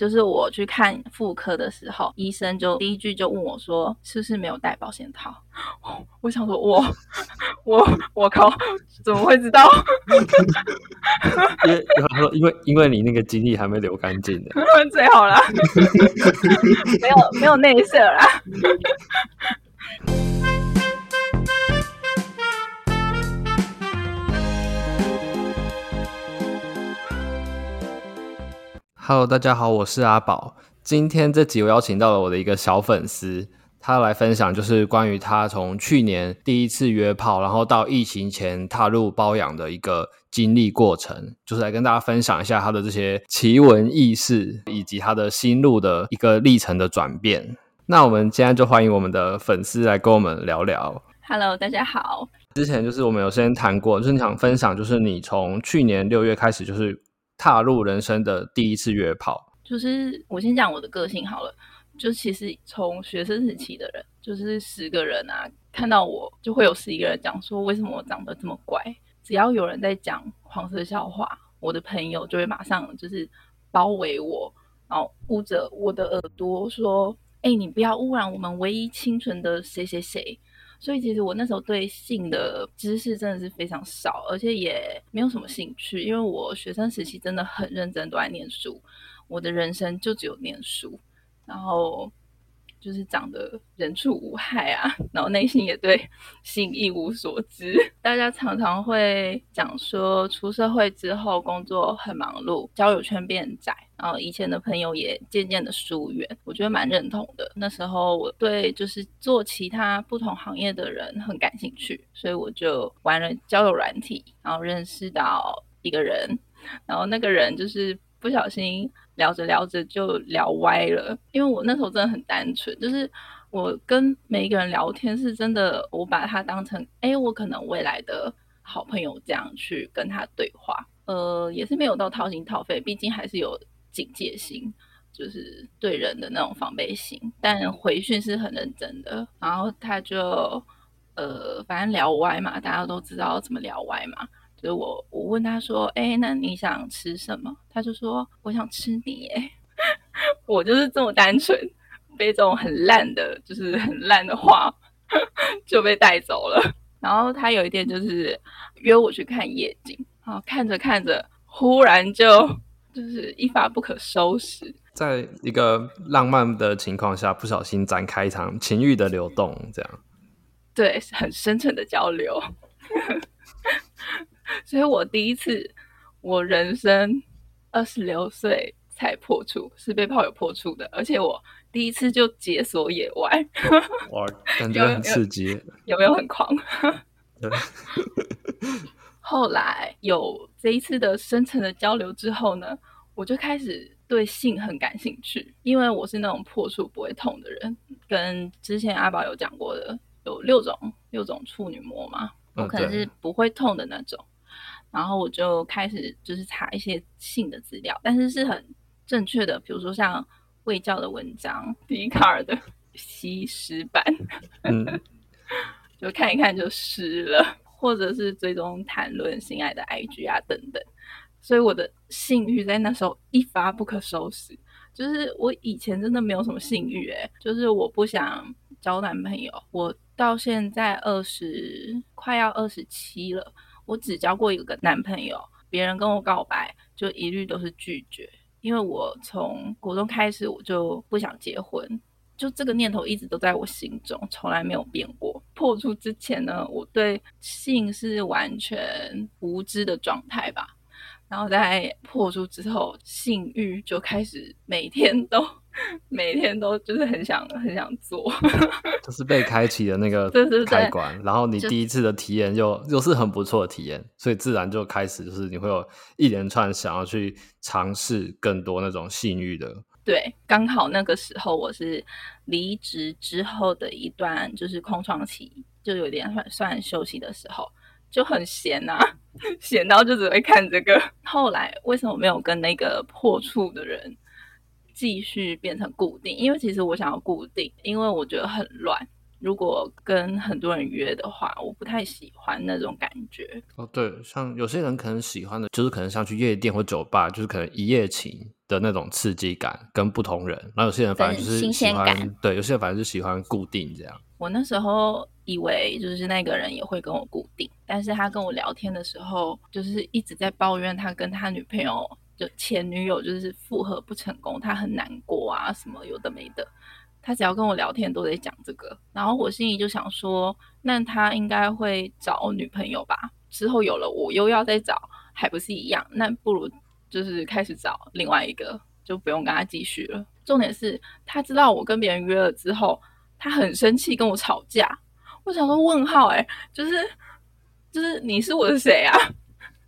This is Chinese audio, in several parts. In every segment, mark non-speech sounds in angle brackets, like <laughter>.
就是我去看妇科的时候，医生就第一句就问我说：“是不是没有带保险套？” <laughs> 我想说我，<laughs> 我我我靠，怎么会知道？因为他说，因为因为你那个精液还没流干净呢，<laughs> 最好啦，没有没有内射啦。Hello，大家好，我是阿宝。今天这集我邀请到了我的一个小粉丝，他来分享就是关于他从去年第一次约炮，然后到疫情前踏入包养的一个经历过程，就是来跟大家分享一下他的这些奇闻异事，以及他的心路的一个历程的转变。那我们今天就欢迎我们的粉丝来跟我们聊聊。Hello，大家好。之前就是我们有先谈过，就是你想分享，就是你从去年六月开始就是。踏入人生的第一次约炮，就是我先讲我的个性好了。就其实从学生时期的人，就是十个人啊，看到我就会有十一个人讲说，为什么我长得这么乖。只要有人在讲黄色笑话，我的朋友就会马上就是包围我，然后捂着我的耳朵说：“哎，你不要污染我们唯一清纯的谁谁谁。”所以其实我那时候对性的知识真的是非常少，而且也没有什么兴趣，因为我学生时期真的很认真，都在念书，我的人生就只有念书，然后。就是长得人畜无害啊，然后内心也对性一无所知。大家常常会讲说，出社会之后工作很忙碌，交友圈变窄，然后以前的朋友也渐渐的疏远。我觉得蛮认同的。那时候我对就是做其他不同行业的人很感兴趣，所以我就玩了交友软体，然后认识到一个人，然后那个人就是不小心。聊着聊着就聊歪了，因为我那时候真的很单纯，就是我跟每一个人聊天是真的，我把他当成哎，我可能未来的好朋友这样去跟他对话，呃，也是没有到掏心掏肺，毕竟还是有警戒心，就是对人的那种防备心，但回讯是很认真的，然后他就呃，反正聊歪嘛，大家都知道怎么聊歪嘛。就我，我问他说：“哎，那你想吃什么？”他就说：“我想吃你。”哎，我就是这么单纯，被这种很烂的，就是很烂的话就被带走了。然后他有一天就是约我去看夜景，然后看着看着，忽然就就是一发不可收拾，在一个浪漫的情况下，不小心展开一场情欲的流动，这样。对，很深沉的交流。所以我第一次，我人生二十六岁才破处，是被炮友破处的，而且我第一次就解锁野外，哇，<laughs> 感觉很刺激，有没有很狂？对。<laughs> 后来有这一次的深层的交流之后呢，我就开始对性很感兴趣，因为我是那种破处不会痛的人，跟之前阿宝有讲过的，有六种六种处女膜嘛，我可能是不会痛的那种。然后我就开始就是查一些性的资料，但是是很正确的，比如说像卫教的文章、笛卡尔的西施版，嗯，<laughs> 就看一看就湿了，或者是追踪谈论性爱的 IG 啊等等。所以我的性欲在那时候一发不可收拾，就是我以前真的没有什么性欲，诶，就是我不想交男朋友，我到现在二十快要二十七了。我只交过一个男朋友，别人跟我告白就一律都是拒绝，因为我从国中开始我就不想结婚，就这个念头一直都在我心中，从来没有变过。破处之前呢，我对性是完全无知的状态吧，然后在破处之后，性欲就开始每天都。每天都就是很想很想做，<laughs> 就是被开启的那个开关，然后你第一次的体验又又是很不错的体验，所以自然就开始就是你会有一连串想要去尝试更多那种性欲的。对，刚好那个时候我是离职之后的一段就是空窗期，就有点算算休息的时候，就很闲啊，<laughs> 闲到就只会看这个。后来为什么没有跟那个破处的人继续变成固定，因为其实我想要固定，因为我觉得很乱。如果跟很多人约的话，我不太喜欢那种感觉。哦，对，像有些人可能喜欢的，就是可能像去夜店或酒吧，就是可能一夜情的那种刺激感跟不同人，然后有些人反正就是喜欢，新鲜感，对，有些人反正是喜欢固定这样。我那时候以为就是那个人也会跟我固定，但是他跟我聊天的时候，就是一直在抱怨他跟他女朋友就前女友就是复合不成功，他很难过啊，什么有的没的。他只要跟我聊天都在讲这个，然后我心里就想说，那他应该会找女朋友吧？之后有了我又要再找，还不是一样？那不如就是开始找另外一个，就不用跟他继续了。重点是他知道我跟别人约了之后，他很生气跟我吵架。我想说问号哎，就是就是你是我的谁啊？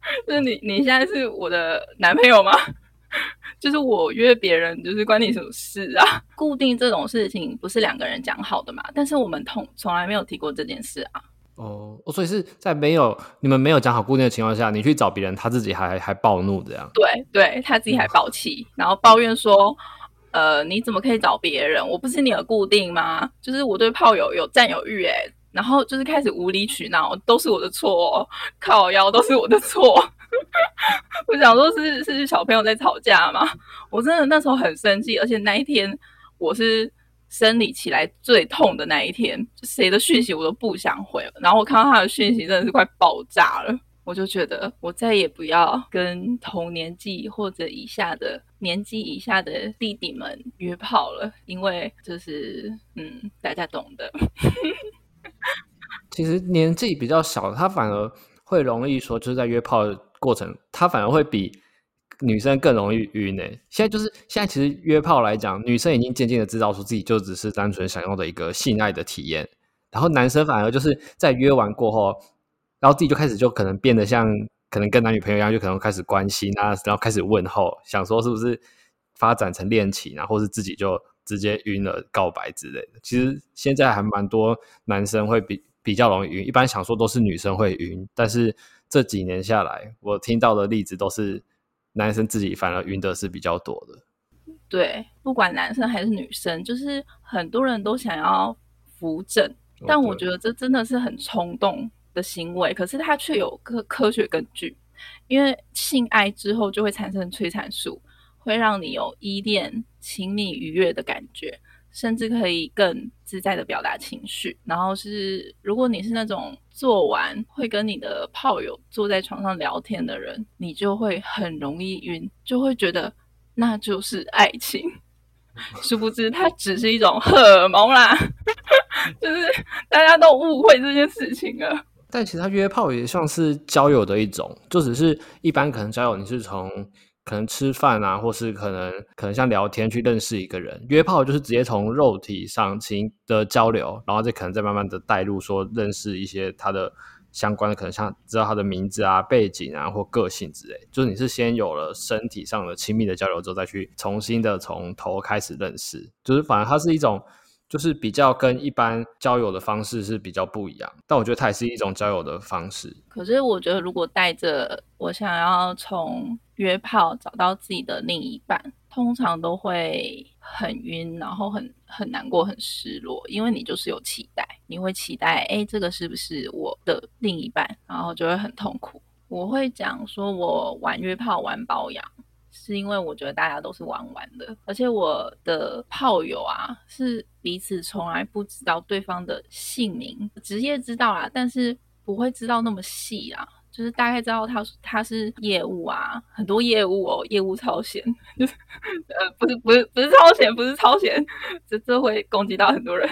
<laughs> 就是你你现在是我的男朋友吗？<laughs> 就是我约别人，就是关你什么事啊？<laughs> 固定这种事情不是两个人讲好的嘛？但是我们从从来没有提过这件事啊。哦，所以是在没有你们没有讲好固定的情况下，你去找别人，他自己还还暴怒这样？对对，他自己还暴气，然后抱怨说：“呃，你怎么可以找别人？我不是你的固定吗？就是我对炮友有占有欲，哎，然后就是开始无理取闹，都是我的错哦，靠腰都是我的错。<laughs> ”我想说是，是是小朋友在吵架吗？我真的那时候很生气，而且那一天我是生理起来最痛的那一天，谁的讯息我都不想回了。然后我看到他的讯息，真的是快爆炸了。我就觉得我再也不要跟同年纪或者以下的年纪以下的弟弟们约炮了，因为就是嗯，大家懂的。<laughs> 其实年纪比较小，他反而会容易说，就是在约炮过程，他反而会比女生更容易晕呢。现在就是现在，其实约炮来讲，女生已经渐渐的知道说自己就只是单纯想要的一个性爱的体验，然后男生反而就是在约完过后，然后自己就开始就可能变得像可能跟男女朋友一样，就可能开始关心啊，然后开始问候，想说是不是发展成恋情，然后是自己就直接晕了告白之类的。其实现在还蛮多男生会比比较容易晕，一般想说都是女生会晕，但是。这几年下来，我听到的例子都是男生自己反而晕的是比较多的。对，不管男生还是女生，就是很多人都想要扶正，但我觉得这真的是很冲动的行为。可是它却有科科学根据，因为性爱之后就会产生催产素，会让你有依恋、亲密、愉悦的感觉。甚至可以更自在的表达情绪，然后是如果你是那种做完会跟你的炮友坐在床上聊天的人，你就会很容易晕，就会觉得那就是爱情，殊不知它只是一种荷尔蒙啦，<laughs> 就是大家都误会这件事情了。但其实他约炮也像是交友的一种，就只是一般可能交友你是从。可能吃饭啊，或是可能可能像聊天去认识一个人，约炮就是直接从肉体上情的交流，然后再可能再慢慢的带入说认识一些他的相关的，可能像知道他的名字啊、背景啊或个性之类，就是你是先有了身体上的亲密的交流之后，再去重新的从头开始认识，就是反而它是一种。就是比较跟一般交友的方式是比较不一样，但我觉得它也是一种交友的方式。可是我觉得，如果带着我想要从约炮找到自己的另一半，通常都会很晕，然后很很难过、很失落，因为你就是有期待，你会期待，哎，这个是不是我的另一半？然后就会很痛苦。我会讲说，我玩约炮玩包养。是因为我觉得大家都是玩玩的，而且我的炮友啊，是彼此从来不知道对方的姓名，职业知道啦，但是不会知道那么细啊，就是大概知道他他是业务啊，很多业务哦，业务超闲，就是呃不是不是不是超闲，不是超闲，这这会攻击到很多人，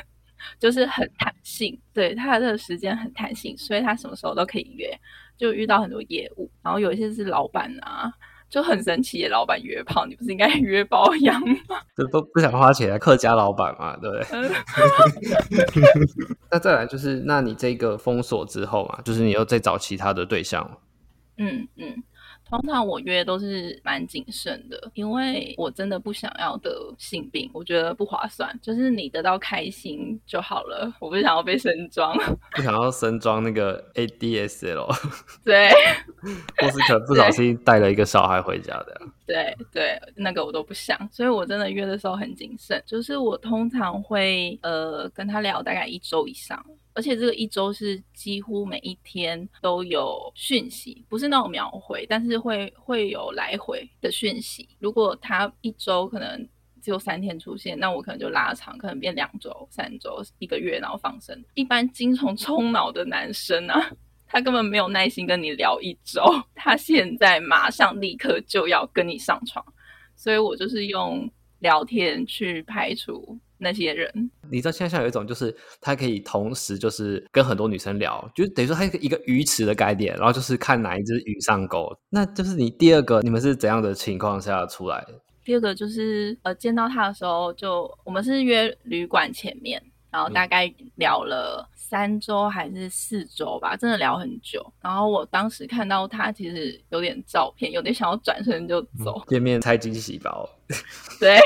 就是很弹性，对他的时间很弹性，所以他什么时候都可以约，就遇到很多业务，然后有一些是老板啊。就很神奇，老板约炮，你不是应该 <laughs> 约包养吗？<laughs> 这都不想花钱，客家老板嘛，对不对？<laughs> 那再来就是，那你这个封锁之后嘛，就是你又再找其他的对象。嗯嗯。通常我约都是蛮谨慎的，因为我真的不想要得性病，我觉得不划算。就是你得到开心就好了，我不想要被深装，<laughs> 不想要深装那个 ADSL，<laughs> 对，或是可能不小心带了一个小孩回家的，<laughs> 对对，那个我都不想，所以我真的约的时候很谨慎，就是我通常会呃跟他聊大概一周以上。而且这个一周是几乎每一天都有讯息，不是那种秒回，但是会会有来回的讯息。如果他一周可能只有三天出现，那我可能就拉长，可能变两周、三周、一个月，然后放生。一般精虫冲脑的男生啊，<laughs> 他根本没有耐心跟你聊一周，他现在马上立刻就要跟你上床，所以我就是用聊天去排除那些人。你知道现在像有一种，就是他可以同时就是跟很多女生聊，就等于说他一个鱼池的概念，然后就是看哪一只鱼上钩。那就是你第二个，你们是怎样的情况下出来的？第二个就是呃，见到他的时候就，就我们是约旅馆前面，然后大概聊了三周还是四周吧，真的聊很久。然后我当时看到他，其实有点照片，有点想要转身就走。嗯、见面猜惊喜包，对，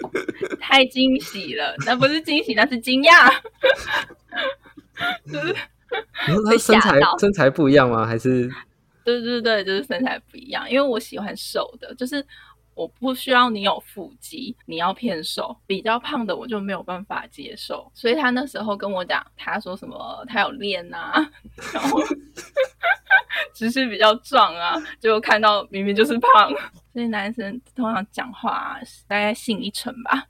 <laughs> 太惊喜了，那不是惊喜，那是惊讶。<laughs> 就是他身材身材不一样吗？还是？对对对，就是身材不一样，因为我喜欢瘦的，就是。我不需要你有腹肌，你要偏瘦，比较胖的我就没有办法接受。所以他那时候跟我讲，他说什么他有练啊，然后 <laughs> 只是比较壮啊，就看到明明就是胖。<laughs> 所以男生通常讲话大概信一成吧。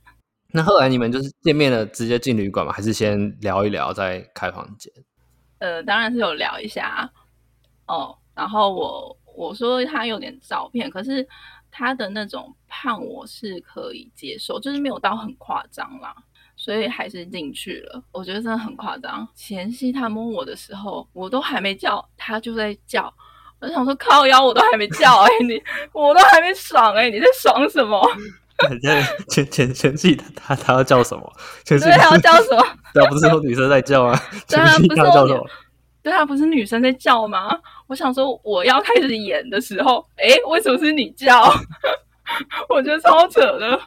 那后来你们就是见面了，直接进旅馆吗？还是先聊一聊再开房间？呃，当然是有聊一下哦。然后我我说他有点照片，可是。他的那种胖我是可以接受，就是没有到很夸张啦，所以还是进去了。我觉得真的很夸张。前戏他摸我的时候，我都还没叫，他就在叫。我想说靠腰，我都还没叫哎、欸，你我都还没爽哎、欸，你在爽什么？<laughs> 前前前戏他他他要叫什么？前戏他要叫什么？对啊，不是说女生在叫啊？<laughs> 前戏他叫什么？对啊，不是女生在叫吗？我想说，我要开始演的时候，哎，为什么是你叫？<laughs> 我觉得超扯的。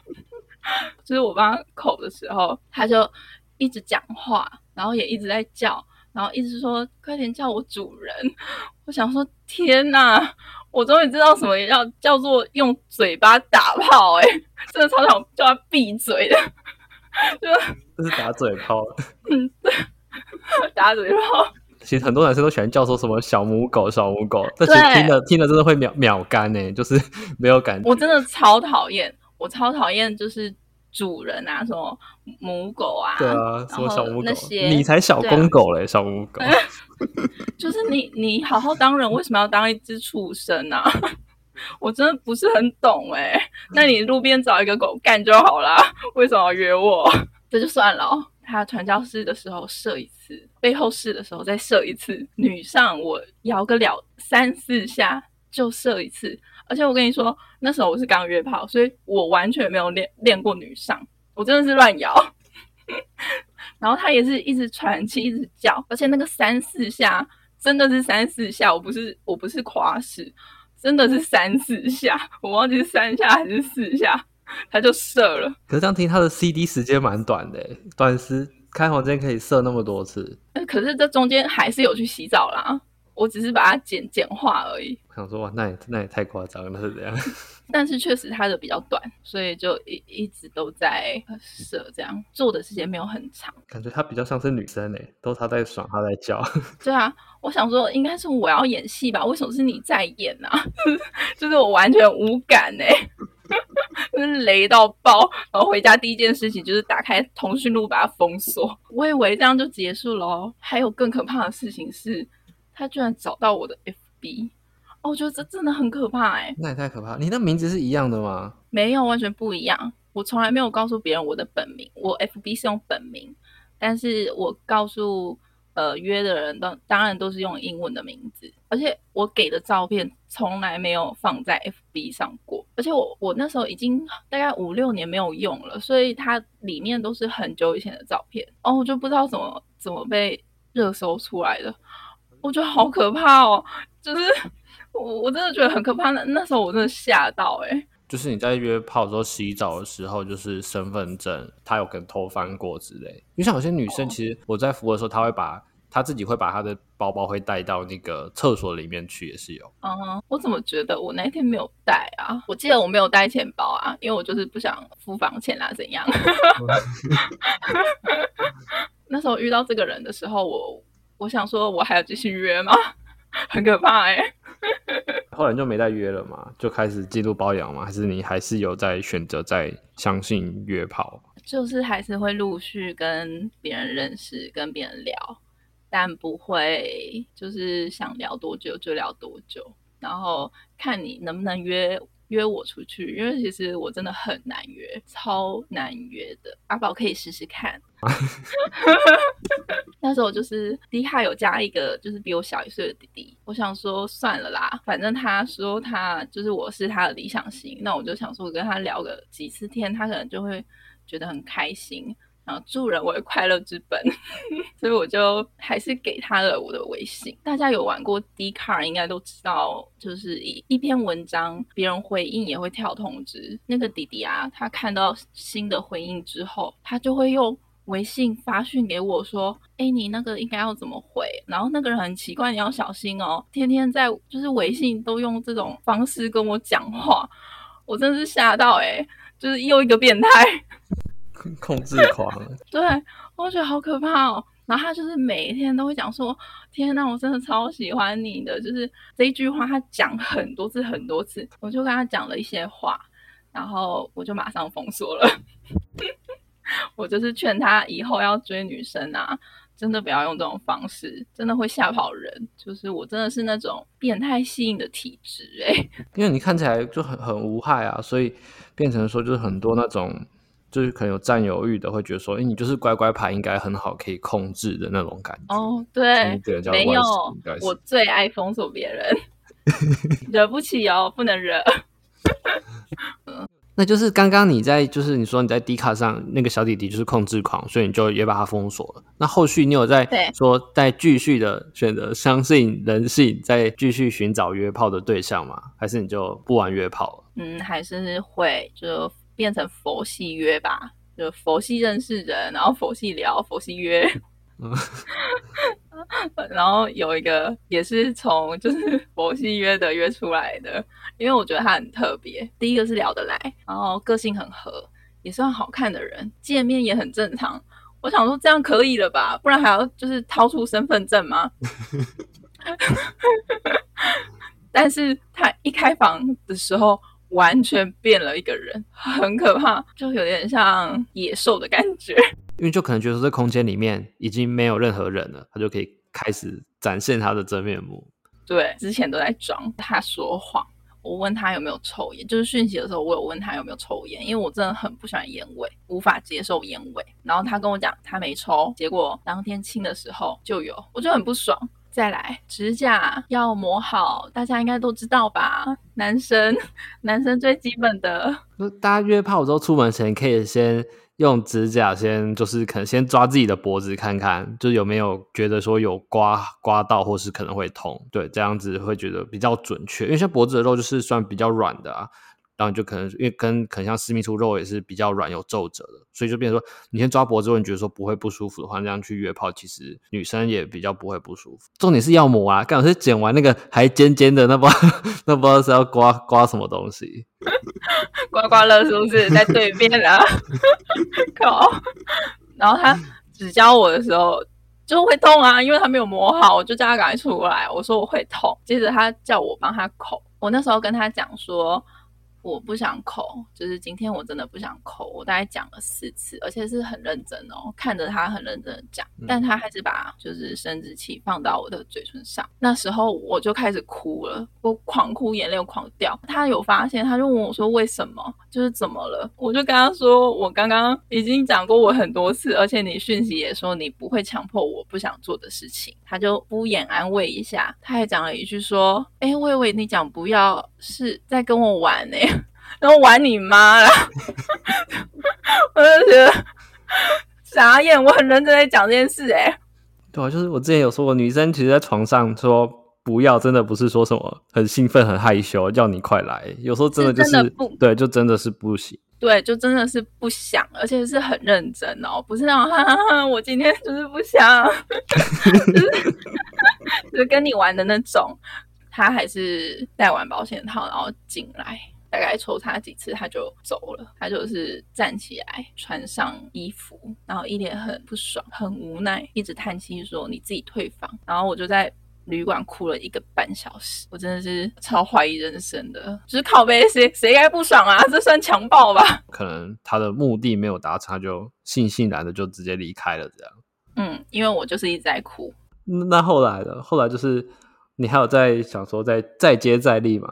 就是我帮他口的时候，他就一直讲话，然后也一直在叫，然后一直说：“快点叫我主人。”我想说：“天哪！我终于知道什么叫叫做用嘴巴打炮。”哎，真的超想叫他闭嘴的。<laughs> 就这是打嘴炮。嗯，对，<laughs> 打嘴炮。其实很多男生都喜欢叫说什么小母狗、小母狗，但其实听了听了真的会秒秒干呢，<laughs> 就是没有感觉。我真的超讨厌，我超讨厌就是主人啊，什么母狗啊，对啊，什么小母狗，你才小公狗嘞，啊、小母狗。<laughs> 就是你你好好当人，为什么要当一只畜生啊？<laughs> 我真的不是很懂哎、欸。那你路边找一个狗干就好啦，为什么要约我？这就算了哦。他传教士的时候射一次，背后试的时候再射一次，女上我摇个了三四下就射一次，而且我跟你说，那时候我是刚约炮，所以我完全没有练练过女上，我真的是乱摇。<laughs> 然后他也是一直喘气，一直叫，而且那个三四下真的是三四下，我不是我不是夸饰，真的是三四下，我忘记是三下还是四下。他就射了，可是这样听他的 CD 时间蛮短的，短时开房间可以射那么多次。可是这中间还是有去洗澡啦，我只是把它简简化而已。我想说哇，那也那也太夸张了，是这样。<laughs> 但是确实它的比较短，所以就一一直都在射，这样做的时间没有很长。感觉他比较像是女生诶，都他在爽，他在叫。<laughs> 对啊，我想说应该是我要演戏吧？为什么是你在演啊？<laughs> 就是我完全无感诶。就是 <laughs> 雷到爆，然后回家第一件事情就是打开通讯录把它封锁。我以为这样就结束了哦，还有更可怕的事情是，他居然找到我的 FB。哦，我觉得这真的很可怕哎。那也太可怕！你的名字是一样的吗？没有，完全不一样。我从来没有告诉别人我的本名，我 FB 是用本名，但是我告诉。呃，约的人都当然都是用英文的名字，而且我给的照片从来没有放在 FB 上过，而且我我那时候已经大概五六年没有用了，所以它里面都是很久以前的照片哦，我就不知道怎么怎么被热搜出来的，我觉得好可怕哦，就是 <laughs> 我我真的觉得很可怕，那那时候我真的吓到哎、欸。就是你在约炮的时候洗澡的时候，就是身份证他有可能偷翻过之类。因为像有些女生，其实我在服的时候，她会把她自己会把他的包包会带到那个厕所里面去，也是有。嗯哼，我怎么觉得我那天没有带啊？我记得我没有带钱包啊，因为我就是不想付房钱啦，怎样？<laughs> 那时候遇到这个人的时候，我我想说，我还要继续约吗？<laughs> 很可怕哎、欸。后来就没再约了嘛，就开始进入包养嘛，还是你还是有在选择在相信约炮？就是还是会陆续跟别人认识，跟别人聊，但不会就是想聊多久就聊多久，然后看你能不能约。约我出去，因为其实我真的很难约，超难约的。阿宝可以试试看。<laughs> 那时候就是迪卡有加一个，就是比我小一岁的弟弟。我想说算了啦，反正他说他就是我是他的理想型，那我就想说我跟他聊个几次天，他可能就会觉得很开心。然后助人为快乐之本，<laughs> 所以我就还是给他了我的微信。大家有玩过 d c a r 应该都知道，就是一一篇文章，别人回应也会跳通知。那个弟弟啊，他看到新的回应之后，他就会用微信发讯给我说：“哎，你那个应该要怎么回？”然后那个人很奇怪，你要小心哦，天天在就是微信都用这种方式跟我讲话，我真是吓到哎，就是又一个变态。<laughs> 控制狂，<laughs> 对，我觉得好可怕哦。然后他就是每一天都会讲说：“天呐，我真的超喜欢你的。”就是这一句话，他讲很多次很多次。我就跟他讲了一些话，然后我就马上封锁了。<laughs> 我就是劝他以后要追女生啊，真的不要用这种方式，真的会吓跑人。就是我真的是那种变态吸引的体质诶，因为你看起来就很很无害啊，所以变成说就是很多那种。就是可能有占有欲的会觉得说，哎，你就是乖乖牌，应该很好可以控制的那种感觉。哦，对，没有，我最爱封锁别人，<laughs> 惹不起哦，不能惹。<laughs> 那就是刚刚你在，就是你说你在 D 卡上那个小弟弟就是控制狂，所以你就也把他封锁了。那后续你有在说再继续的选择相信人性，再继续寻找约炮的对象吗？还是你就不玩约炮了？嗯，还是会就。变成佛系约吧，就佛系认识人，然后佛系聊，佛系约。<laughs> 然后有一个也是从就是 <laughs> 佛系约的约出来的，因为我觉得他很特别。第一个是聊得来，然后个性很合，也算好看的人，见面也很正常。我想说这样可以了吧？不然还要就是掏出身份证吗？<laughs> 但是他一开房的时候。完全变了一个人，很可怕，<laughs> 就有点像野兽的感觉。因为就可能觉得这空间里面已经没有任何人了，他就可以开始展现他的真面目。对，之前都在装，他说谎。我问他有没有抽烟，就是讯息的时候，我有问他有没有抽烟，因为我真的很不喜欢烟味，无法接受烟味。然后他跟我讲他没抽，结果当天亲的时候就有，我就很不爽。再来，指甲要磨好，大家应该都知道吧？男生，<laughs> 男生最基本的。大家约炮之后出门前，可以先用指甲先，就是可能先抓自己的脖子看看，就有没有觉得说有刮刮到，或是可能会痛。对，这样子会觉得比较准确，因为像脖子的肉就是算比较软的啊。然后就可能因为跟可能像私密处肉也是比较软有皱褶的，所以就变成说你先抓脖子，如果你觉得说不会不舒服的话，那样去约炮，其实女生也比较不会不舒服。重点是要磨啊，刚好是剪完那个还尖尖的，那不那不知道是要刮刮什么东西，<laughs> 刮刮乐是不是在对面啊？<laughs> 靠！然后他指教我的时候就会痛啊，因为他没有磨好，我就叫他赶快出来。我说我会痛，接着他叫我帮他口，我那时候跟他讲说。我不想抠，就是今天我真的不想抠。我大概讲了四次，而且是很认真哦，看着他很认真的讲，但他还是把就是生殖器放到我的嘴唇上。那时候我就开始哭了，我狂哭，眼泪狂掉。他有发现，他就问我说：“为什么？就是怎么了？”我就跟他说：“我刚刚已经讲过我很多次，而且你讯息也说你不会强迫我不想做的事情。”他就敷衍安慰一下，他还讲了一句说：“哎，我以为你讲不要是在跟我玩呢。<laughs> ”然后玩你妈啦！<laughs> 我就觉得傻眼，我很认真在讲这件事哎、欸。对啊，就是我之前有说过，女生其实，在床上说不要，真的不是说什么很兴奋、很害羞，叫你快来。有时候真的就是，对，就真的是不行。对，就真的是不想，而且是很认真哦，不是那种哈哈哈，我今天就是不想，<laughs> 就是就是跟你玩的那种。他还是戴完保险套，然后进来。大概抽插几次他就走了，他就是站起来穿上衣服，然后一脸很不爽、很无奈，一直叹气说：“你自己退房。”然后我就在旅馆哭了一个半小时，我真的是超怀疑人生的，就是靠背谁谁该不爽啊？这算强暴吧？可能他的目的没有达成，他就悻悻然的就直接离开了，这样。嗯，因为我就是一直在哭。那后来呢？后来就是你还有在想说再再接再厉吗？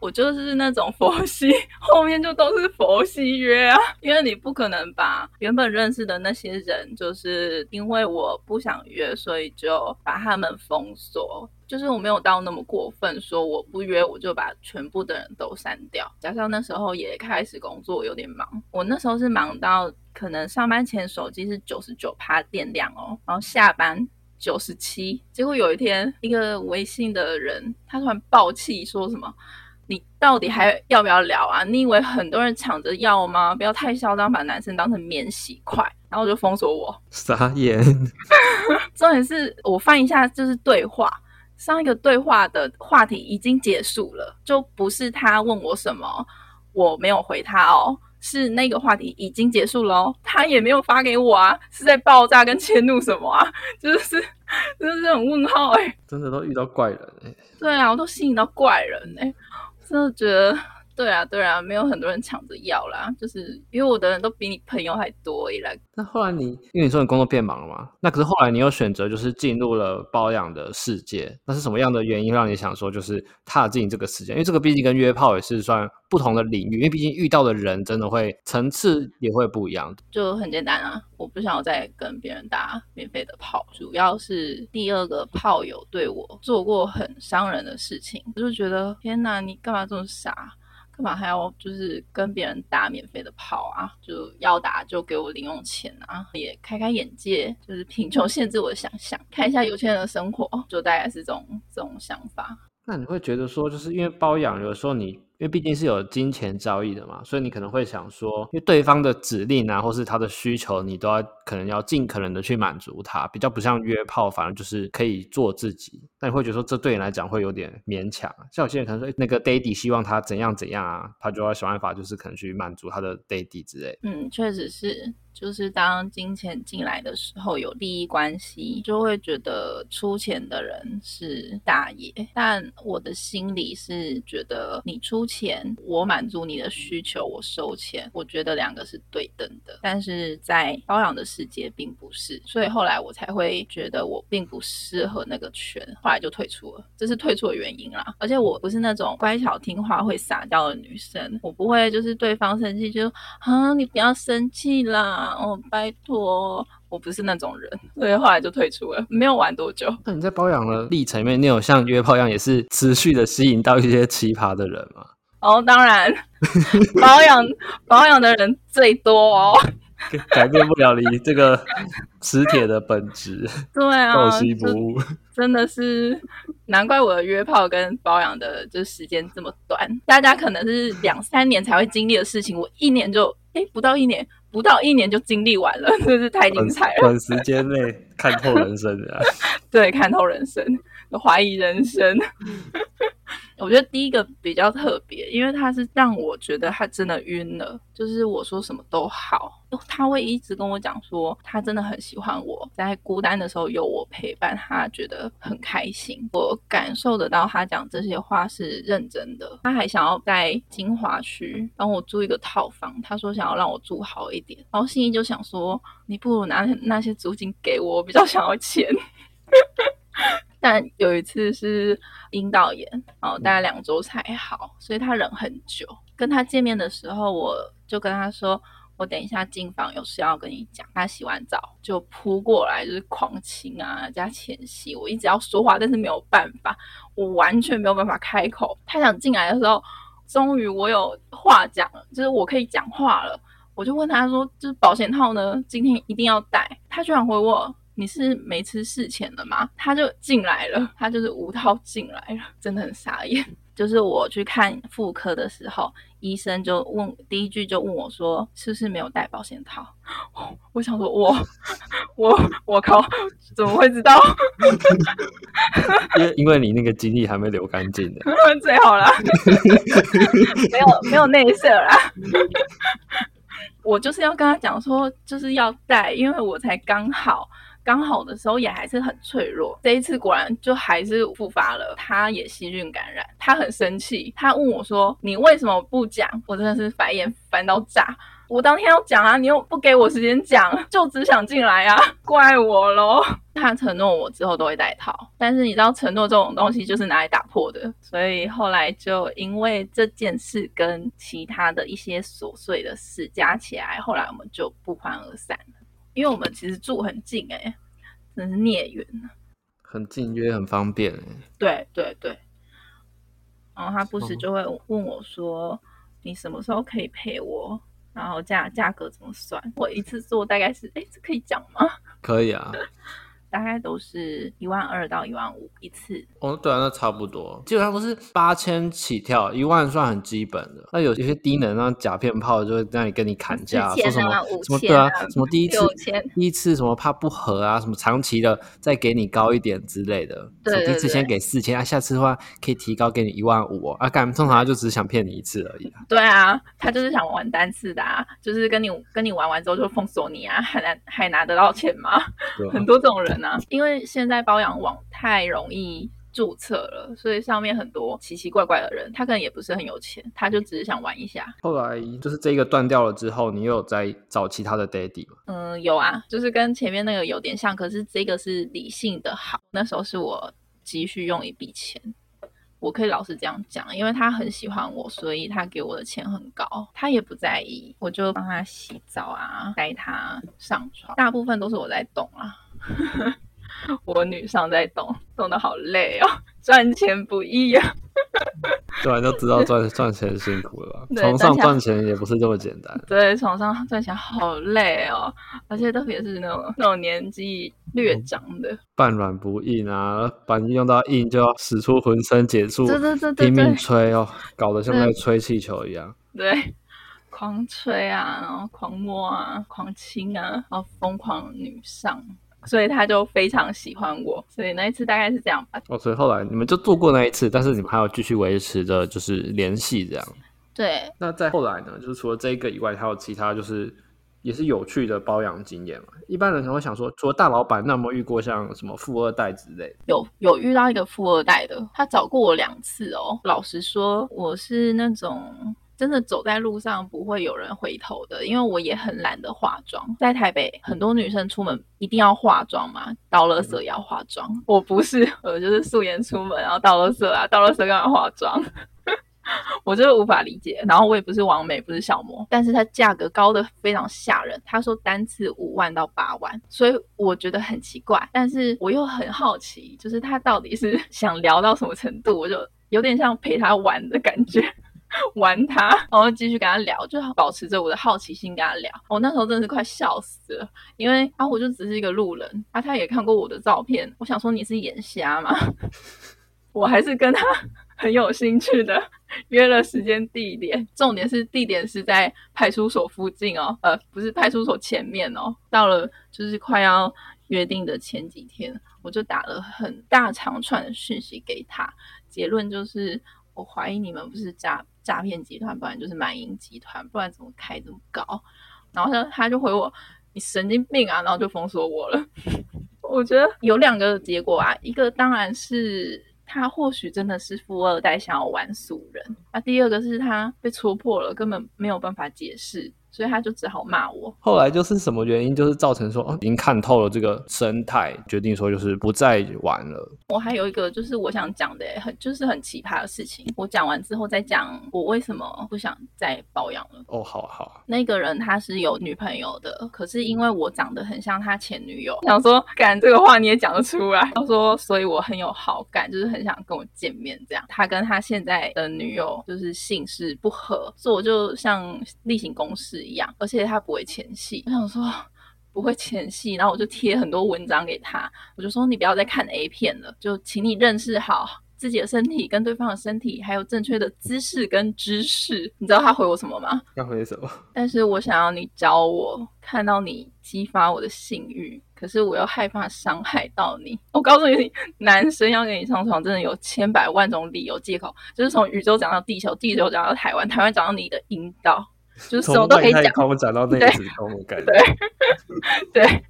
我就是那种佛系，<laughs> 后面就都是佛系约啊，因为你不可能把原本认识的那些人，就是因为我不想约，所以就把他们封锁。就是我没有到那么过分，说我不约我就把全部的人都删掉。加上那时候也开始工作有点忙，我那时候是忙到可能上班前手机是九十九趴电量哦，然后下班九十七。结果有一天一个微信的人，他突然爆气说什么？你到底还要不要聊啊？你以为很多人抢着要吗？不要太嚣张，把男生当成免洗块，然后就封锁我。<laughs> 傻眼。<laughs> 重点是我翻一下，就是对话，上一个对话的话题已经结束了，就不是他问我什么，我没有回他哦，是那个话题已经结束了哦，他也没有发给我啊，是在爆炸跟迁怒什么啊？<laughs> 就是 <laughs> 就是很问号哎、欸，真的都遇到怪人哎、欸。对啊，我都吸引到怪人哎、欸。真的觉得，对啊，对啊，没有很多人抢着要啦，就是因为我的人都比你朋友还多一来。那后来你，因为你说你工作变忙了嘛，那可是后来你又选择就是进入了包养的世界，那是什么样的原因让你想说就是踏进这个世界？因为这个毕竟跟约炮也是算不同的领域，因为毕竟遇到的人真的会层次也会不一样。就很简单啊，我不想要再跟别人打免费的炮，主要是第二个炮友对我做过很伤人的事情，我就觉得天哪，你干嘛这么傻？还要就是跟别人打免费的炮啊？就要打就给我零用钱啊！也开开眼界，就是贫穷限制我的想象，看一下有钱人的生活，就大概是这种这种想法。那你会觉得说，就是因为包养，有时候你。因为毕竟是有金钱交易的嘛，所以你可能会想说，因为对方的指令啊，或是他的需求，你都要可能要尽可能的去满足他，比较不像约炮，反而就是可以做自己。那你会觉得说，这对你来讲会有点勉强。像有些人可能说，那个 daddy 希望他怎样怎样啊，他就要想办法，就是可能去满足他的 daddy 之类。嗯，确实是。就是当金钱进来的时候，有利益关系，就会觉得出钱的人是大爷。但我的心里是觉得，你出钱，我满足你的需求，我收钱，我觉得两个是对等的。但是在包养的世界并不是，所以后来我才会觉得我并不适合那个圈，后来就退出了，这是退出的原因啦。而且我不是那种乖巧听话会撒娇的女生，我不会就是对方生气就啊，你不要生气啦。哦，拜托，我不是那种人，所以后来就退出了，没有玩多久。那你在包养的历程里面，你有像约炮一样，也是持续的吸引到一些奇葩的人吗？哦，当然，<laughs> 保养保养的人最多哦，<laughs> 改变不了你这个磁铁的本质。<laughs> 对啊，报喜不误，真的是难怪我的约炮跟保养的就时间这么短，大家可能是两三年才会经历的事情，我一年就哎不到一年。不到一年就经历完了，<laughs> 真是太精彩了。短时间内看透人生啊，对，看透人生，怀疑人生。<laughs> 我觉得第一个比较特别，因为他是让我觉得他真的晕了，就是我说什么都好，他会一直跟我讲说他真的很喜欢我，在孤单的时候有我陪伴，他觉得很开心。我感受得到他讲这些话是认真的。他还想要在金华区帮我租一个套房，他说想要让我住好一点，然后心怡就想说，你不如拿那些租金给我，我比较想要钱。但有一次是阴道炎，然后大概两周才好，所以他忍很久。跟他见面的时候，我就跟他说：“我等一下进房有事要跟你讲。”他洗完澡就扑过来，就是狂亲啊加前戏。我一直要说话，但是没有办法，我完全没有办法开口。他想进来的时候，终于我有话讲了，就是我可以讲话了。我就问他说：“就是保险套呢？今天一定要带？”他居然回我。你是没吃事前的吗？他就进来了，他就是无套进来了，真的很傻眼。就是我去看妇科的时候，医生就问第一句就问我说：“是不是没有带保险套？” <laughs> 我想说我，我我我靠，怎么会知道？因为因为你那个精液还没流干净的，<laughs> 最好啦，没有没有内射啦。我就是要跟他讲说，就是要带，因为我才刚好。刚好的时候也还是很脆弱，这一次果然就还是复发了。他也细菌感染，他很生气，他问我说：“你为什么不讲？”我真的是白眼翻到炸。我当天要讲啊，你又不给我时间讲，就只想进来啊，<laughs> 怪我喽。他承诺我之后都会戴套，但是你知道承诺这种东西就是拿来打破的，所以后来就因为这件事跟其他的一些琐碎的事加起来，后来我们就不欢而散。因为我们其实住很近哎、欸，真是孽缘。很近约很方便哎、欸。对对对。然后他不时就会问我说：“哦、你什么时候可以陪我？然后价价格怎么算？我一次做大概是……哎，这可以讲吗？” <laughs> 可以啊。大概都是一万二到一万五一次。哦，对啊，那差不多，基本上都是八千起跳，一万算很基本的。那有一些低能，那假骗炮就会在那里跟你砍价，啊、说什么什么对啊，什么第一次第一次什么怕不合啊，什么长期的再给你高一点之类的。对，对，对，第一次先给四千啊，下次的话可以提高给你一万五哦。啊，干，通常他就只是想骗你一次而已，啊。对啊，他就是想玩单次的，啊，就是跟你跟你玩完之后就封锁你啊，还拿还拿得到钱吗？啊、很多这种人。因为现在包养网太容易注册了，所以上面很多奇奇怪怪的人，他可能也不是很有钱，他就只是想玩一下。后来就是这个断掉了之后，你又有在找其他的 daddy 吗？嗯，有啊，就是跟前面那个有点像，可是这个是理性的好。那时候是我急需用一笔钱，我可以老实这样讲，因为他很喜欢我，所以他给我的钱很高，他也不在意，我就帮他洗澡啊，带他上床，大部分都是我在动啊。<laughs> 我女上在动，动的好累哦，<laughs> 赚钱不易啊。<laughs> 对，就知道赚赚钱辛苦了吧？床上赚钱也不是这么简单。对，床上赚钱好累哦，而且特别是那种那种年纪略长的，嗯、半软不硬啊，把你用到硬就要使出浑身解数，对对对对，拼命吹哦，搞得像在吹气球一样。对，狂吹啊，然后狂摸啊，狂亲啊，然后疯狂女上。所以他就非常喜欢我，所以那一次大概是这样吧。哦，所以后来你们就做过那一次，但是你们还要继续维持着就是联系这样。对。那再后来呢？就是除了这一个以外，还有其他就是也是有趣的包养经验嘛？一般人可能会想说，除了大老板，那有没有遇过像什么富二代之类的？有，有遇到一个富二代的，他找过我两次哦。老实说，我是那种。真的走在路上不会有人回头的，因为我也很懒得化妆。在台北，很多女生出门一定要化妆嘛，倒垃圾也要化妆。我不是，我就是素颜出门，然后倒垃圾啊，倒垃圾干嘛化妆？<laughs> 我就是无法理解。然后我也不是王美，不是小魔，但是它价格高得非常吓人。他说单次五万到八万，所以我觉得很奇怪，但是我又很好奇，就是他到底是 <laughs> 想聊到什么程度？我就有点像陪他玩的感觉。<laughs> 玩他，然后继续跟他聊，就保持着我的好奇心跟他聊。我那时候真的是快笑死了，因为啊，我就只是一个路人啊，他也看过我的照片。我想说你是眼瞎吗？<laughs> 我还是跟他 <laughs> 很有兴趣的约了时间地点，重点是地点是在派出所附近哦，呃，不是派出所前面哦。到了就是快要约定的前几天，我就打了很大长串的讯息给他，结论就是。我怀疑你们不是诈诈骗集团，不然就是卖淫集团，不然怎么开这么高？然后他他就回我：“你神经病啊！”然后就封锁我了。<laughs> 我觉得有两个结果啊，一个当然是他或许真的是富二代，想要玩素人；啊，第二个是他被戳破了，根本没有办法解释。所以他就只好骂我。后来就是什么原因，就是造成说，哦，已经看透了这个生态，决定说就是不再玩了。我还有一个就是我想讲的，很就是很奇葩的事情。我讲完之后再讲，我为什么不想再保养了。哦，好好。那个人他是有女朋友的，可是因为我长得很像他前女友，想说，敢这个话你也讲得出来。他说，所以我很有好感，就是很想跟我见面这样。他跟他现在的女友就是姓氏不合，所以我就像例行公事。一样，而且他不会前戏。我想说不会前戏，然后我就贴很多文章给他，我就说你不要再看 A 片了，就请你认识好自己的身体跟对方的身体，还有正确的姿势跟知识。你知道他回我什么吗？他回什么？<laughs> 但是我想要你教我，看到你激发我的性欲，可是我又害怕伤害到你。我告诉你，男生要跟你上床，真的有千百万种理由借口，就是从宇宙讲到地球，地球讲到台湾，台湾讲到你的阴道，就是什么都可以讲。从讲到内子宫的感觉。对。对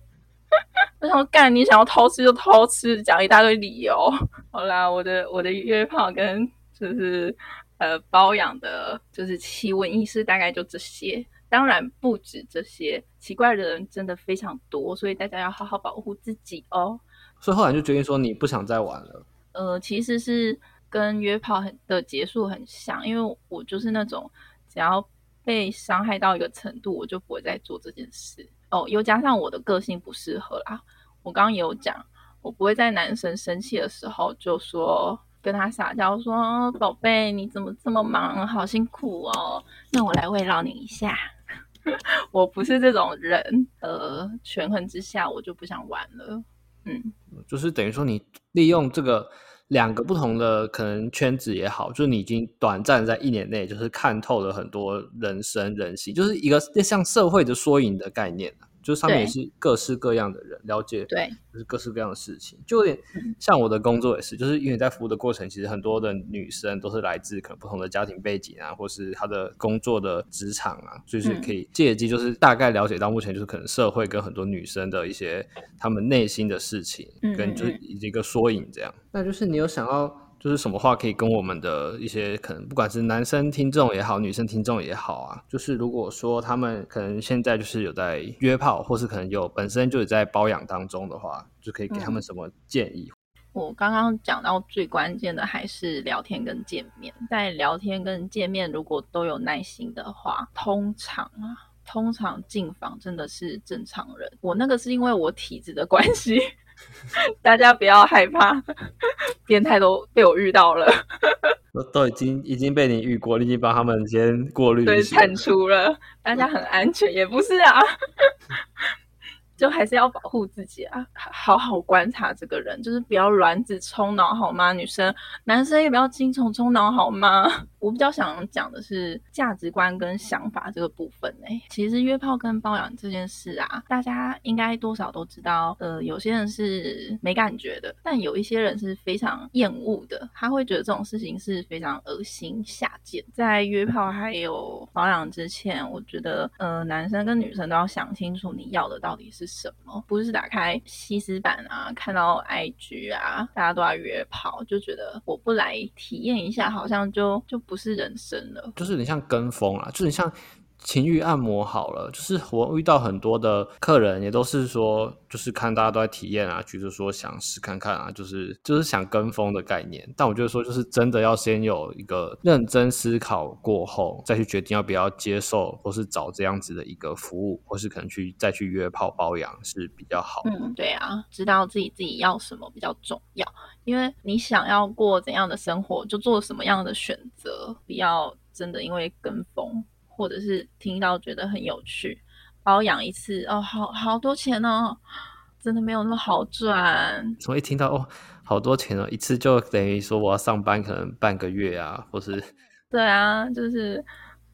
<laughs> 我想干，你想要偷吃就偷吃，讲一大堆理由。好啦，我的我的约炮跟就是呃包养的，就是奇闻异事大概就这些。当然不止这些，奇怪的人真的非常多，所以大家要好好保护自己哦。所以后来就决定说你不想再玩了。呃，其实是跟约炮很的结束很像，因为我就是那种只要被伤害到一个程度，我就不会再做这件事。哦，又加上我的个性不适合啦。我刚刚也有讲，我不会在男生生气的时候就说跟他撒娇说，说宝贝你怎么这么忙，好辛苦哦。那我来慰劳你一下。我不是这种人，呃，权衡之下我就不想玩了。嗯，就是等于说你利用这个两个不同的可能圈子也好，就是你已经短暂在一年内就是看透了很多人生人性，就是一个像社会的缩影的概念。就上面也是各式各样的人了解，对，就是各式各样的事情，就有点像我的工作也是，就是因为在服务的过程，其实很多的女生都是来自可能不同的家庭背景啊，或是她的工作的职场啊，就是可以借机就是大概了解到目前就是可能社会跟很多女生的一些她们内心的事情，跟就是一个缩影这样。那就是你有想要。就是什么话可以跟我们的一些可能不管是男生听众也好，女生听众也好啊，就是如果说他们可能现在就是有在约炮，或是可能有本身就有在包养当中的话，就可以给他们什么建议？嗯、我刚刚讲到最关键的还是聊天跟见面，在聊天跟见面如果都有耐心的话，通常啊，通常进房真的是正常人。我那个是因为我体质的关系。<laughs> 大家不要害怕，变态都被我遇到了，都都已经已经被你遇过，你已经帮他们先过滤，对，铲除了，大家很安全，也不是啊。就还是要保护自己啊，好好观察这个人，就是不要卵子冲脑好吗？女生、男生也不要精虫冲脑好吗？<laughs> 我比较想讲的是价值观跟想法这个部分呢、其实约炮跟包养这件事啊，大家应该多少都知道。呃，有些人是没感觉的，但有一些人是非常厌恶的，他会觉得这种事情是非常恶心下贱。在约炮还有包养之前，我觉得呃，男生跟女生都要想清楚你要的到底是。什么？不是打开西施版啊，看到 IG 啊，大家都在约炮，就觉得我不来体验一下，好像就就不是人生了。就是你像跟风啊，就是像。情欲按摩好了，就是我遇到很多的客人，也都是说，就是看大家都在体验啊，就是说想试看看啊，就是就是想跟风的概念。但我觉得说，就是真的要先有一个认真思考过后，再去决定要不要接受，或是找这样子的一个服务，或是可能去再去约炮包养是比较好。嗯，对啊，知道自己自己要什么比较重要，因为你想要过怎样的生活，就做什么样的选择，不要真的因为跟风。或者是听到觉得很有趣，保养一次哦，好好多钱哦，真的没有那么好赚。所以听到哦，好多钱哦，一次就等于说我要上班可能半个月啊，或是 <laughs> 对啊，就是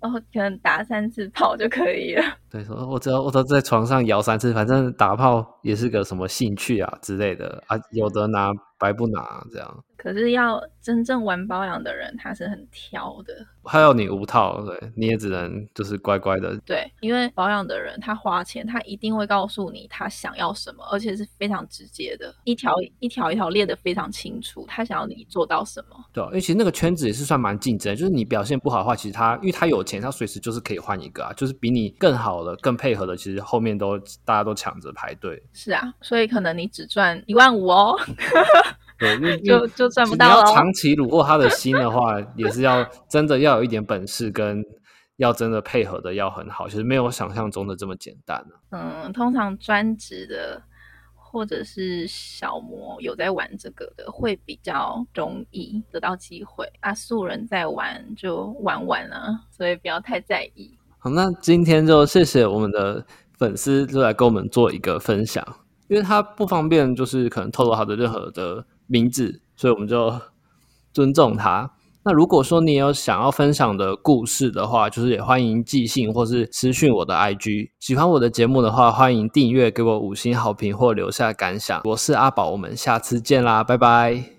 哦，可能打三次炮就可以了。<laughs> 对，说我只要我都在床上摇三次，反正打炮也是个什么兴趣啊之类的啊，有的拿白不拿这样。可是要真正玩保养的人，他是很挑的。还有你无套，对，你也只能就是乖乖的。对，因为保养的人他花钱，他一定会告诉你他想要什么，而且是非常直接的，一条一条一条列的非常清楚，他想要你做到什么。对，因为其实那个圈子也是算蛮竞争，就是你表现不好的话，其实他因为他有钱，他随时就是可以换一个啊，就是比你更好的、更配合的，其实后面都大家都抢着排队。是啊，所以可能你只赚一万五哦。<laughs> 对，<laughs> 就就赚不到了。你要长期虏获他的心的话，也是要真的要有一点本事，跟要真的配合的要很好。其实没有想象中的这么简单啊。嗯，通常专职的或者是小模有在玩这个的，会比较容易得到机会。啊，素人在玩就玩玩啊，所以不要太在意。好，那今天就谢谢我们的粉丝，就来跟我们做一个分享，因为他不方便，就是可能透露他的任何的。名字，所以我们就尊重他。那如果说你有想要分享的故事的话，就是也欢迎寄信或是私信我的 IG。喜欢我的节目的话，欢迎订阅，给我五星好评或留下感想。我是阿宝，我们下次见啦，拜拜。